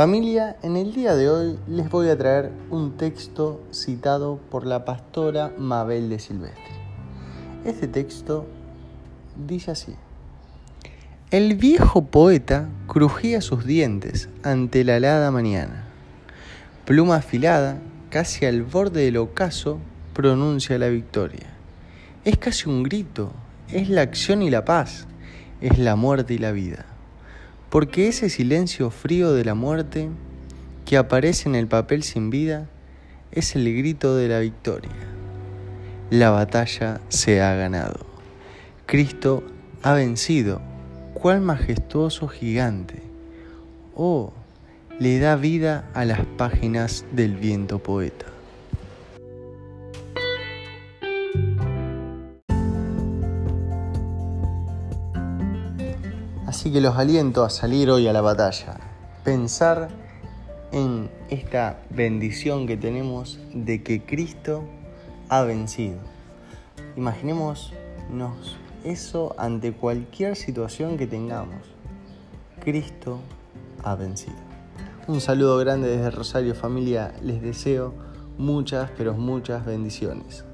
Familia, en el día de hoy les voy a traer un texto citado por la pastora Mabel de Silvestre. Este texto dice así. El viejo poeta crujía sus dientes ante la helada mañana. Pluma afilada, casi al borde del ocaso, pronuncia la victoria. Es casi un grito, es la acción y la paz, es la muerte y la vida. Porque ese silencio frío de la muerte que aparece en el papel sin vida es el grito de la victoria. La batalla se ha ganado. Cristo ha vencido. ¿Cuál majestuoso gigante? Oh, le da vida a las páginas del viento poeta. Así que los aliento a salir hoy a la batalla, pensar en esta bendición que tenemos de que Cristo ha vencido. Imaginémonos eso ante cualquier situación que tengamos. Cristo ha vencido. Un saludo grande desde Rosario familia, les deseo muchas, pero muchas bendiciones.